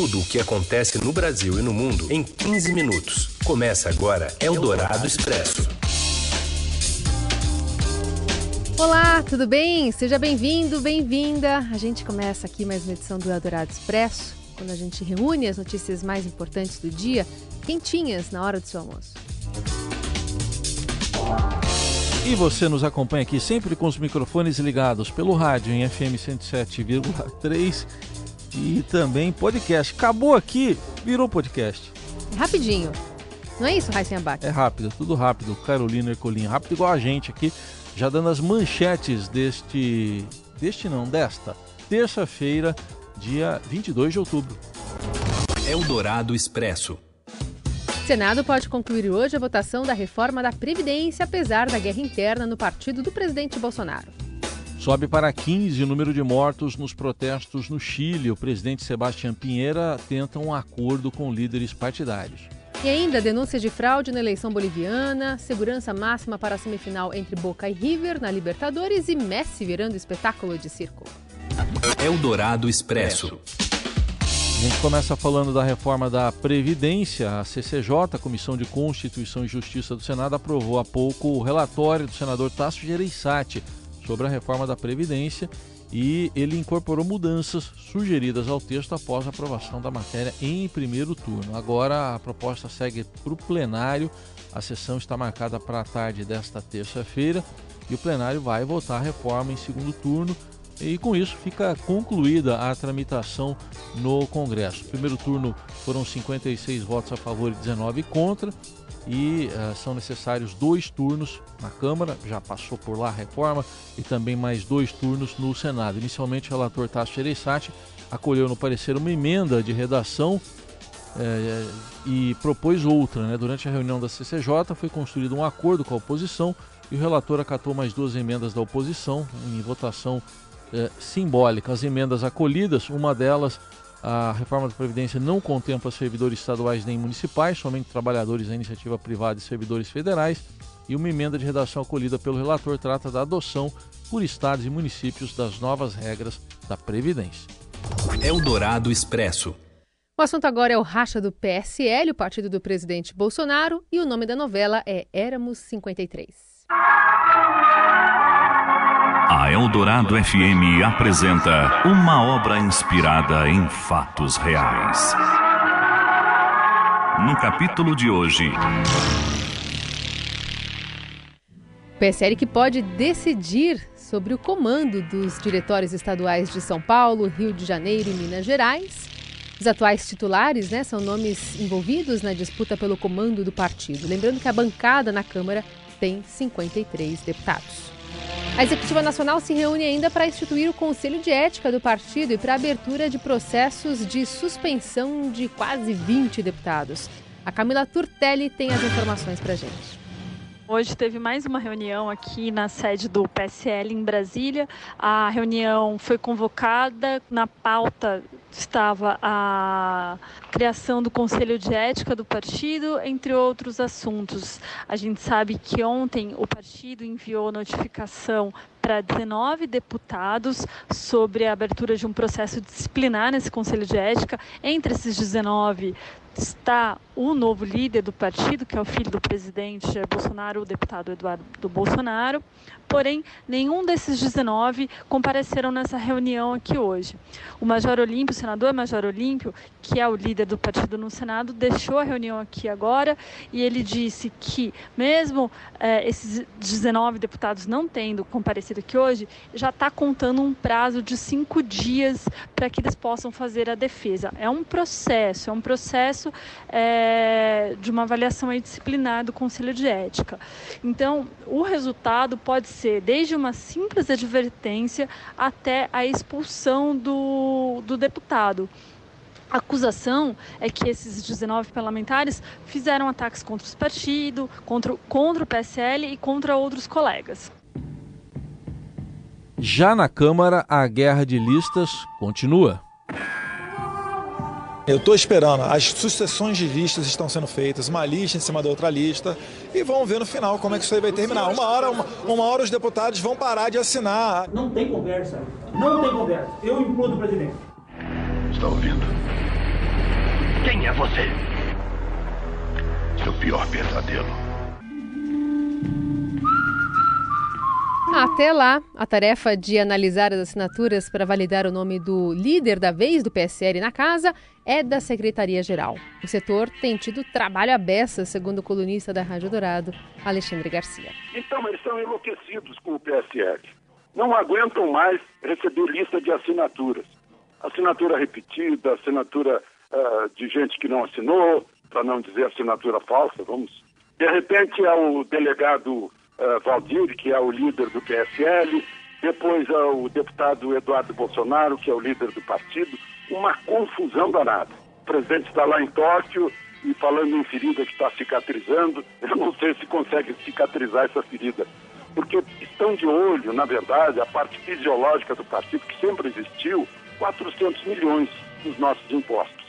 Tudo o que acontece no Brasil e no mundo em 15 minutos. Começa agora Eldorado Expresso. Olá, tudo bem? Seja bem-vindo, bem-vinda. A gente começa aqui mais uma edição do Eldorado Expresso, quando a gente reúne as notícias mais importantes do dia, quentinhas na hora do seu almoço. E você nos acompanha aqui sempre com os microfones ligados pelo rádio em FM 107,3 e também podcast. Acabou aqui, virou podcast. É rapidinho. Não é isso, Raíssa Abac? É rápido, tudo rápido. Carolina Ercolim, rápido igual a gente aqui, já dando as manchetes deste. deste não, desta terça-feira, dia 22 de outubro. Eldorado Expresso. O Senado pode concluir hoje a votação da reforma da Previdência, apesar da guerra interna no partido do presidente Bolsonaro. Sobe para 15 o número de mortos nos protestos no Chile. O presidente Sebastião Pinheira tenta um acordo com líderes partidários. E ainda denúncia de fraude na eleição boliviana, segurança máxima para a semifinal entre Boca e River na Libertadores e Messi virando espetáculo de circo. Eldorado Expresso. A gente começa falando da reforma da Previdência. A CCJ, a Comissão de Constituição e Justiça do Senado, aprovou há pouco o relatório do senador Tasso Gereissati sobre a reforma da Previdência e ele incorporou mudanças sugeridas ao texto após a aprovação da matéria em primeiro turno. Agora a proposta segue para o plenário. A sessão está marcada para a tarde desta terça-feira e o plenário vai votar a reforma em segundo turno. E com isso fica concluída a tramitação no Congresso. Primeiro turno foram 56 votos a favor e 19 contra e uh, são necessários dois turnos na Câmara, já passou por lá a reforma, e também mais dois turnos no Senado. Inicialmente, o relator Tasso Gereissati acolheu no parecer uma emenda de redação eh, e propôs outra. Né? Durante a reunião da CCJ foi construído um acordo com a oposição e o relator acatou mais duas emendas da oposição em votação eh, simbólica. As emendas acolhidas, uma delas a reforma da Previdência não contempla servidores estaduais nem municipais, somente trabalhadores da iniciativa privada e servidores federais. E uma emenda de redação acolhida pelo relator trata da adoção por estados e municípios das novas regras da Previdência. Eldorado Expresso. O assunto agora é o racha do PSL, o partido do presidente Bolsonaro, e o nome da novela é Éramos 53. A Eldorado FM apresenta uma obra inspirada em fatos reais. No capítulo de hoje. PSL que pode decidir sobre o comando dos diretórios estaduais de São Paulo, Rio de Janeiro e Minas Gerais. Os atuais titulares né, são nomes envolvidos na disputa pelo comando do partido. Lembrando que a bancada na Câmara tem 53 deputados. A Executiva Nacional se reúne ainda para instituir o Conselho de Ética do partido e para a abertura de processos de suspensão de quase 20 deputados. A Camila Turtelli tem as informações para a gente. Hoje teve mais uma reunião aqui na sede do PSL em Brasília. A reunião foi convocada, na pauta estava a criação do Conselho de Ética do partido, entre outros assuntos. A gente sabe que ontem o partido enviou notificação para 19 deputados sobre a abertura de um processo disciplinar nesse Conselho de Ética. Entre esses 19 está o novo líder do partido, que é o filho do presidente Jair Bolsonaro, o deputado Eduardo Bolsonaro. Porém, nenhum desses 19 compareceram nessa reunião aqui hoje. O Major Olímpio, o senador Major Olímpio, que é o líder do partido no Senado, deixou a reunião aqui agora e ele disse que, mesmo eh, esses 19 deputados não tendo comparecido aqui hoje, já está contando um prazo de cinco dias para que eles possam fazer a defesa. É um processo, é um processo eh, de uma avaliação disciplinar do Conselho de Ética. Então, o resultado pode ser desde uma simples advertência até a expulsão do, do deputado. A acusação é que esses 19 parlamentares fizeram ataques contra os partidos, contra, contra o PSL e contra outros colegas. Já na Câmara, a guerra de listas continua. Eu estou esperando, as sucessões de listas estão sendo feitas, uma lista em cima da outra lista, e vamos ver no final como é que isso aí vai terminar. Uma hora, uma, uma hora os deputados vão parar de assinar. Não tem conversa, não tem conversa. Eu implodo o presidente. Está ouvindo? você. Seu pior pesadelo. Até lá, a tarefa de analisar as assinaturas para validar o nome do líder da vez do PSL na casa é da Secretaria-Geral. O setor tem tido trabalho à beça, segundo o colunista da Rádio Dourado, Alexandre Garcia. Então, eles estão enlouquecidos com o PSL. Não aguentam mais receber lista de assinaturas. Assinatura repetida, assinatura uh, de gente que não assinou, para não dizer assinatura falsa, vamos. De repente é o delegado uh, Valdir, que é o líder do PSL, depois é o deputado Eduardo Bolsonaro, que é o líder do partido, uma confusão danada. O presidente está lá em Tóquio e falando em ferida que está cicatrizando, eu não sei se consegue cicatrizar essa ferida, porque estão de olho, na verdade, a parte fisiológica do partido, que sempre existiu, 400 milhões dos nossos impostos.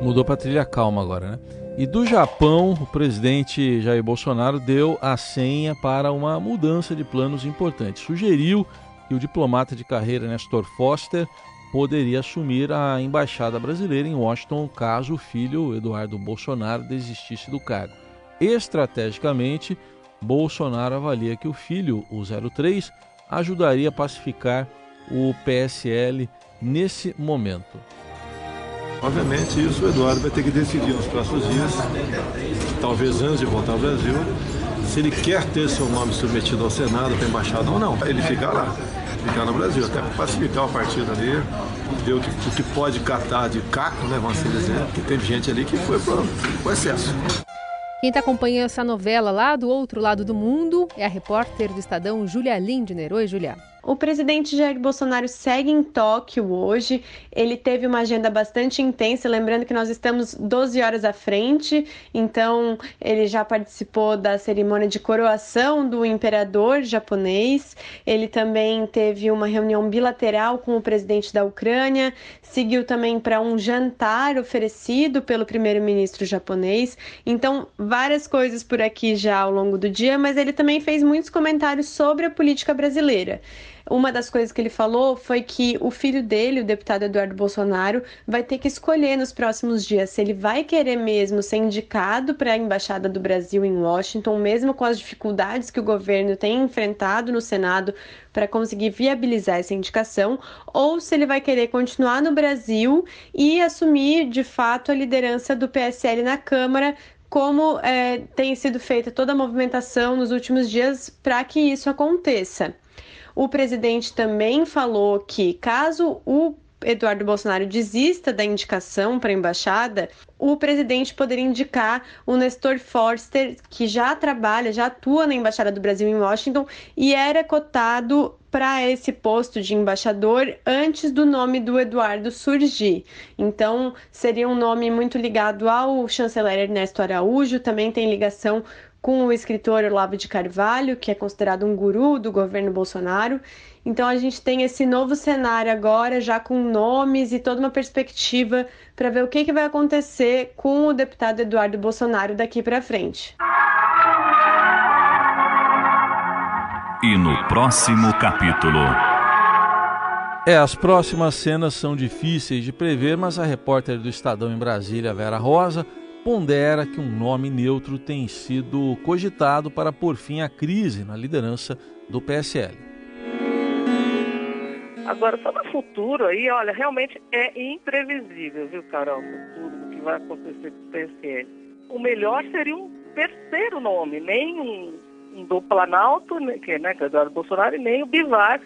Mudou para trilha calma agora, né? E do Japão, o presidente Jair Bolsonaro deu a senha para uma mudança de planos importante. Sugeriu que o diplomata de carreira Nestor Foster poderia assumir a embaixada brasileira em Washington caso o filho Eduardo Bolsonaro desistisse do cargo. Estrategicamente, Bolsonaro avalia que o filho, o 03, ajudaria a pacificar o PSL nesse momento. Obviamente, isso o Eduardo vai ter que decidir nos próximos dias, talvez antes de voltar ao Brasil, se ele quer ter seu nome submetido ao Senado, para embaixada ou não. Ele ficar lá, ficar no Brasil, até pacificar o partido ali, ver o que, o que pode catar de caco, né, vamos assim dizer, porque teve gente ali que foi para o excesso. Quem está acompanhando essa novela lá do outro lado do mundo é a repórter do Estadão, Julia Lindner. Oi, Julia. O presidente Jair Bolsonaro segue em Tóquio hoje. Ele teve uma agenda bastante intensa, lembrando que nós estamos 12 horas à frente, então ele já participou da cerimônia de coroação do imperador japonês. Ele também teve uma reunião bilateral com o presidente da Ucrânia, seguiu também para um jantar oferecido pelo primeiro-ministro japonês. Então, várias coisas por aqui já ao longo do dia, mas ele também fez muitos comentários sobre a política brasileira. Uma das coisas que ele falou foi que o filho dele, o deputado Eduardo Bolsonaro, vai ter que escolher nos próximos dias se ele vai querer mesmo ser indicado para a embaixada do Brasil em Washington, mesmo com as dificuldades que o governo tem enfrentado no Senado para conseguir viabilizar essa indicação, ou se ele vai querer continuar no Brasil e assumir de fato a liderança do PSL na Câmara, como é, tem sido feita toda a movimentação nos últimos dias para que isso aconteça. O presidente também falou que, caso o Eduardo Bolsonaro desista da indicação para a embaixada, o presidente poderia indicar o Nestor Forster, que já trabalha, já atua na Embaixada do Brasil em Washington e era cotado para esse posto de embaixador antes do nome do Eduardo surgir. Então, seria um nome muito ligado ao chanceler Ernesto Araújo, também tem ligação com o escritor Olavo de Carvalho, que é considerado um guru do governo Bolsonaro. Então a gente tem esse novo cenário agora, já com nomes e toda uma perspectiva para ver o que, que vai acontecer com o deputado Eduardo Bolsonaro daqui para frente. E no próximo capítulo. É, as próximas cenas são difíceis de prever, mas a repórter do Estadão em Brasília, Vera Rosa, pondera que um nome neutro tem sido cogitado para pôr fim à crise na liderança do PSL. Agora, só no futuro aí, olha, realmente é imprevisível, viu, Carol, o futuro do que vai acontecer com o PSL. O melhor seria um terceiro nome, nem um, um do Planalto, né, que, né, que é Eduardo Bolsonaro, e nem o Bivar,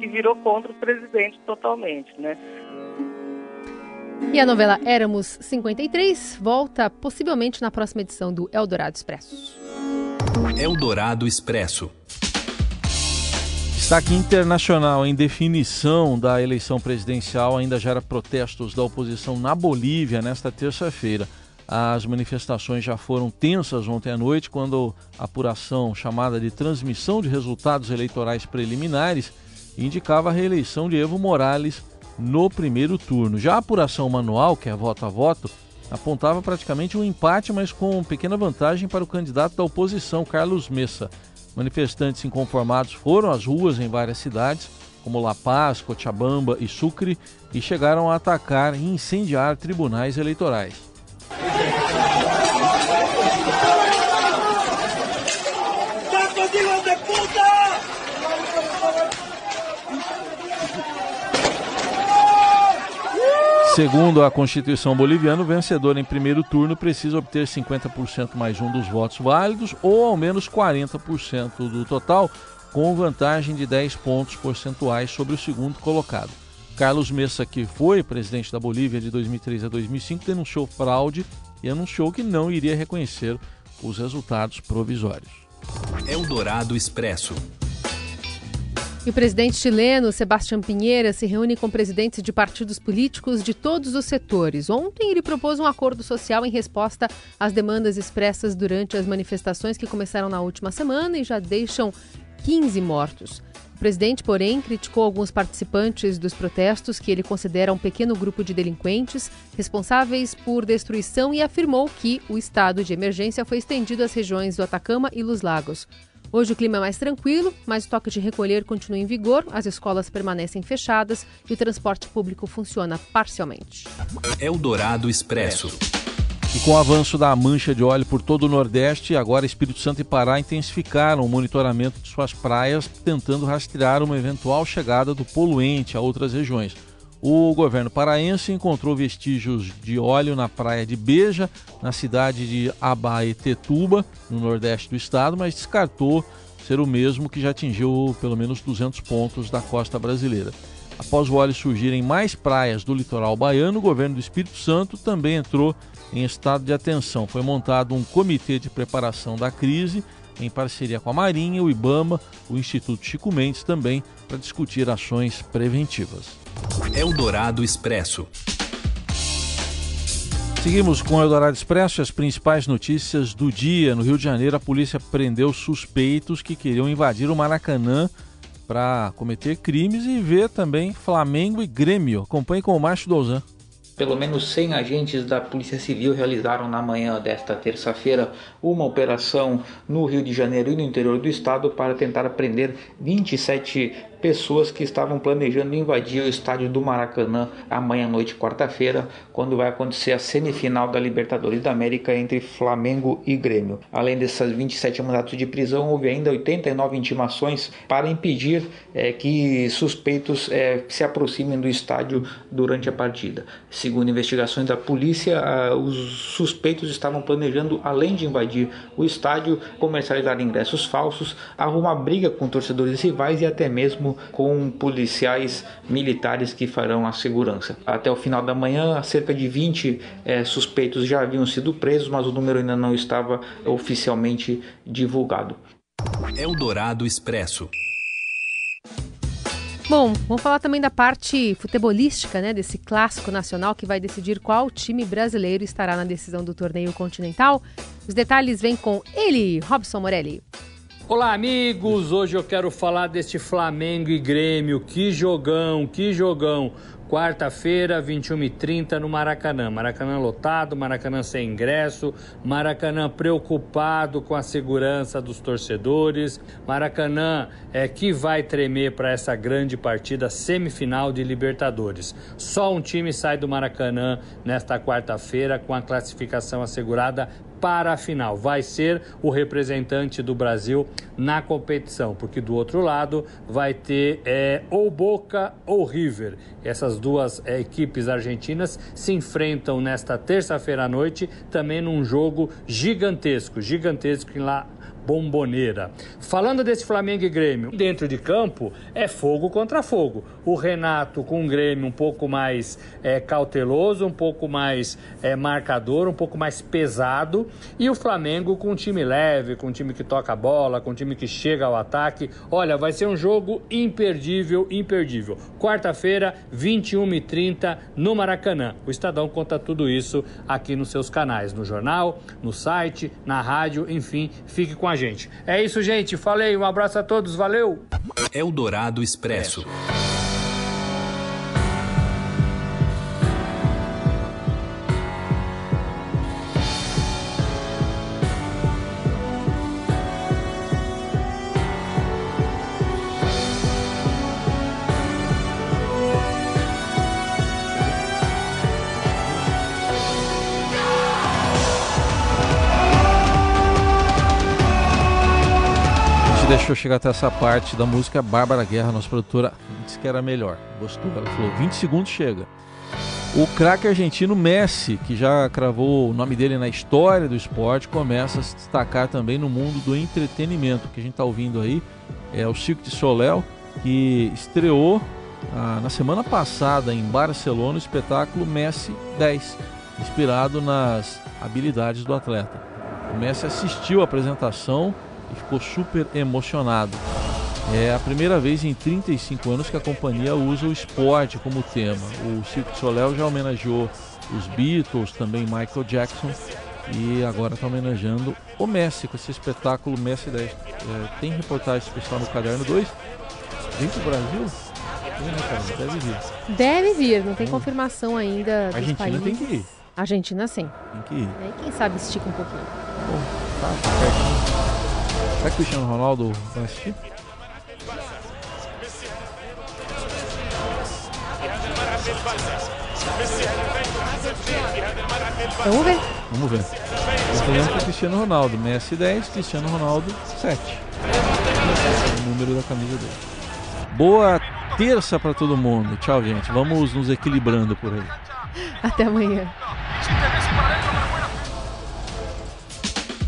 que virou contra o presidente totalmente, né? E a novela Éramos 53 volta possivelmente na próxima edição do Eldorado Expresso. Eldorado Expresso. Destaque internacional em definição da eleição presidencial ainda gera protestos da oposição na Bolívia nesta terça-feira. As manifestações já foram tensas ontem à noite, quando a apuração chamada de transmissão de resultados eleitorais preliminares indicava a reeleição de Evo Morales no primeiro turno. Já a apuração manual, que é voto a voto, apontava praticamente um empate, mas com pequena vantagem para o candidato da oposição, Carlos Messa. Manifestantes inconformados foram às ruas em várias cidades como La Paz, Cochabamba e Sucre, e chegaram a atacar e incendiar tribunais eleitorais. Segundo a Constituição boliviana, o vencedor em primeiro turno precisa obter 50% mais um dos votos válidos ou ao menos 40% do total, com vantagem de 10 pontos percentuais sobre o segundo colocado. Carlos Messa, que foi presidente da Bolívia de 2003 a 2005, denunciou fraude e anunciou que não iria reconhecer os resultados provisórios. Eldorado Expresso. E o presidente chileno, Sebastião Pinheira, se reúne com presidentes de partidos políticos de todos os setores. Ontem, ele propôs um acordo social em resposta às demandas expressas durante as manifestações que começaram na última semana e já deixam 15 mortos. O presidente, porém, criticou alguns participantes dos protestos que ele considera um pequeno grupo de delinquentes responsáveis por destruição e afirmou que o estado de emergência foi estendido às regiões do Atacama e Los Lagos. Hoje o clima é mais tranquilo, mas o toque de recolher continua em vigor, as escolas permanecem fechadas e o transporte público funciona parcialmente. Eldorado Expresso. E com o avanço da mancha de óleo por todo o Nordeste, agora Espírito Santo e Pará intensificaram o monitoramento de suas praias, tentando rastrear uma eventual chegada do poluente a outras regiões. O governo paraense encontrou vestígios de óleo na praia de Beja, na cidade de Abaetetuba, no nordeste do estado, mas descartou ser o mesmo que já atingiu pelo menos 200 pontos da costa brasileira. Após o óleo surgir em mais praias do litoral baiano, o governo do Espírito Santo também entrou em estado de atenção. Foi montado um comitê de preparação da crise em parceria com a Marinha, o IBAMA, o Instituto Chico Mendes também para discutir ações preventivas. Eldorado Expresso. Seguimos com o Eldorado Expresso as principais notícias do dia. No Rio de Janeiro, a polícia prendeu suspeitos que queriam invadir o Maracanã para cometer crimes e ver também Flamengo e Grêmio. Acompanhe com o Márcio Douzan. Pelo menos 100 agentes da Polícia Civil realizaram na manhã desta terça-feira uma operação no Rio de Janeiro e no interior do estado para tentar prender 27 pessoas que estavam planejando invadir o estádio do Maracanã amanhã à noite, quarta-feira, quando vai acontecer a semifinal da Libertadores da América entre Flamengo e Grêmio. Além dessas 27 mandatos de prisão, houve ainda 89 intimações para impedir é, que suspeitos é, se aproximem do estádio durante a partida. Segundo investigações da polícia, os suspeitos estavam planejando, além de invadir o estádio, comercializar ingressos falsos, arrumar briga com torcedores rivais e até mesmo com policiais militares que farão a segurança. Até o final da manhã, cerca de 20 é, suspeitos já haviam sido presos, mas o número ainda não estava oficialmente divulgado. Eldorado Expresso. Bom, vamos falar também da parte futebolística, né, desse clássico nacional que vai decidir qual time brasileiro estará na decisão do torneio continental. Os detalhes vêm com ele, Robson Morelli. Olá, amigos! Hoje eu quero falar deste Flamengo e Grêmio. Que jogão, que jogão! Quarta-feira, 21h30 no Maracanã. Maracanã lotado, Maracanã sem ingresso, Maracanã preocupado com a segurança dos torcedores. Maracanã é que vai tremer para essa grande partida semifinal de Libertadores. Só um time sai do Maracanã nesta quarta-feira com a classificação assegurada para a final. Vai ser o representante do Brasil na competição, porque do outro lado vai ter é, ou Boca ou River. Essas duas é, equipes argentinas se enfrentam nesta terça-feira à noite, também num jogo gigantesco, gigantesco em lá bomboneira. Falando desse Flamengo e Grêmio, dentro de campo é fogo contra fogo. O Renato com o Grêmio um pouco mais é, cauteloso, um pouco mais é, marcador, um pouco mais pesado, e o Flamengo com um time leve, com um time que toca a bola, com um time que chega ao ataque. Olha, vai ser um jogo imperdível, imperdível. Quarta-feira, 21h30 no Maracanã. O Estadão conta tudo isso aqui nos seus canais, no jornal, no site, na rádio, enfim, fique com a gente. É isso, gente. Falei, um abraço a todos, valeu! Eldorado Expresso. Deixou chegar até essa parte da música, Bárbara Guerra, nossa produtora, disse que era melhor. Gostou? Ela falou: 20 segundos chega. O craque argentino Messi, que já cravou o nome dele na história do esporte, começa a se destacar também no mundo do entretenimento. O que a gente está ouvindo aí é o Cirque de Soleil, que estreou ah, na semana passada em Barcelona o espetáculo Messi 10, inspirado nas habilidades do atleta. O Messi assistiu a apresentação e ficou super emocionado. É a primeira vez em 35 anos que a companhia usa o esporte como tema. O Cirque du Soleil já homenageou os Beatles, também Michael Jackson e agora está homenageando o Messi com esse espetáculo Messi 10. É, tem reportagem especial no Caderno 2. Vem para o Brasil? Tem, Deve vir. Deve vir, não tem hum. confirmação ainda. A Argentina países. tem que ir. Argentina sim. Tem que ir. E quem sabe estica um pouquinho. Bom, tá, tá. Será que o Cristiano Ronaldo vai assistir? Vamos ver. Vamos ver. Estamos com o Cristiano Ronaldo. Messi 10, Cristiano Ronaldo 7. O número da camisa dele. Boa terça para todo mundo. Tchau, gente. Vamos nos equilibrando por aí. Até amanhã.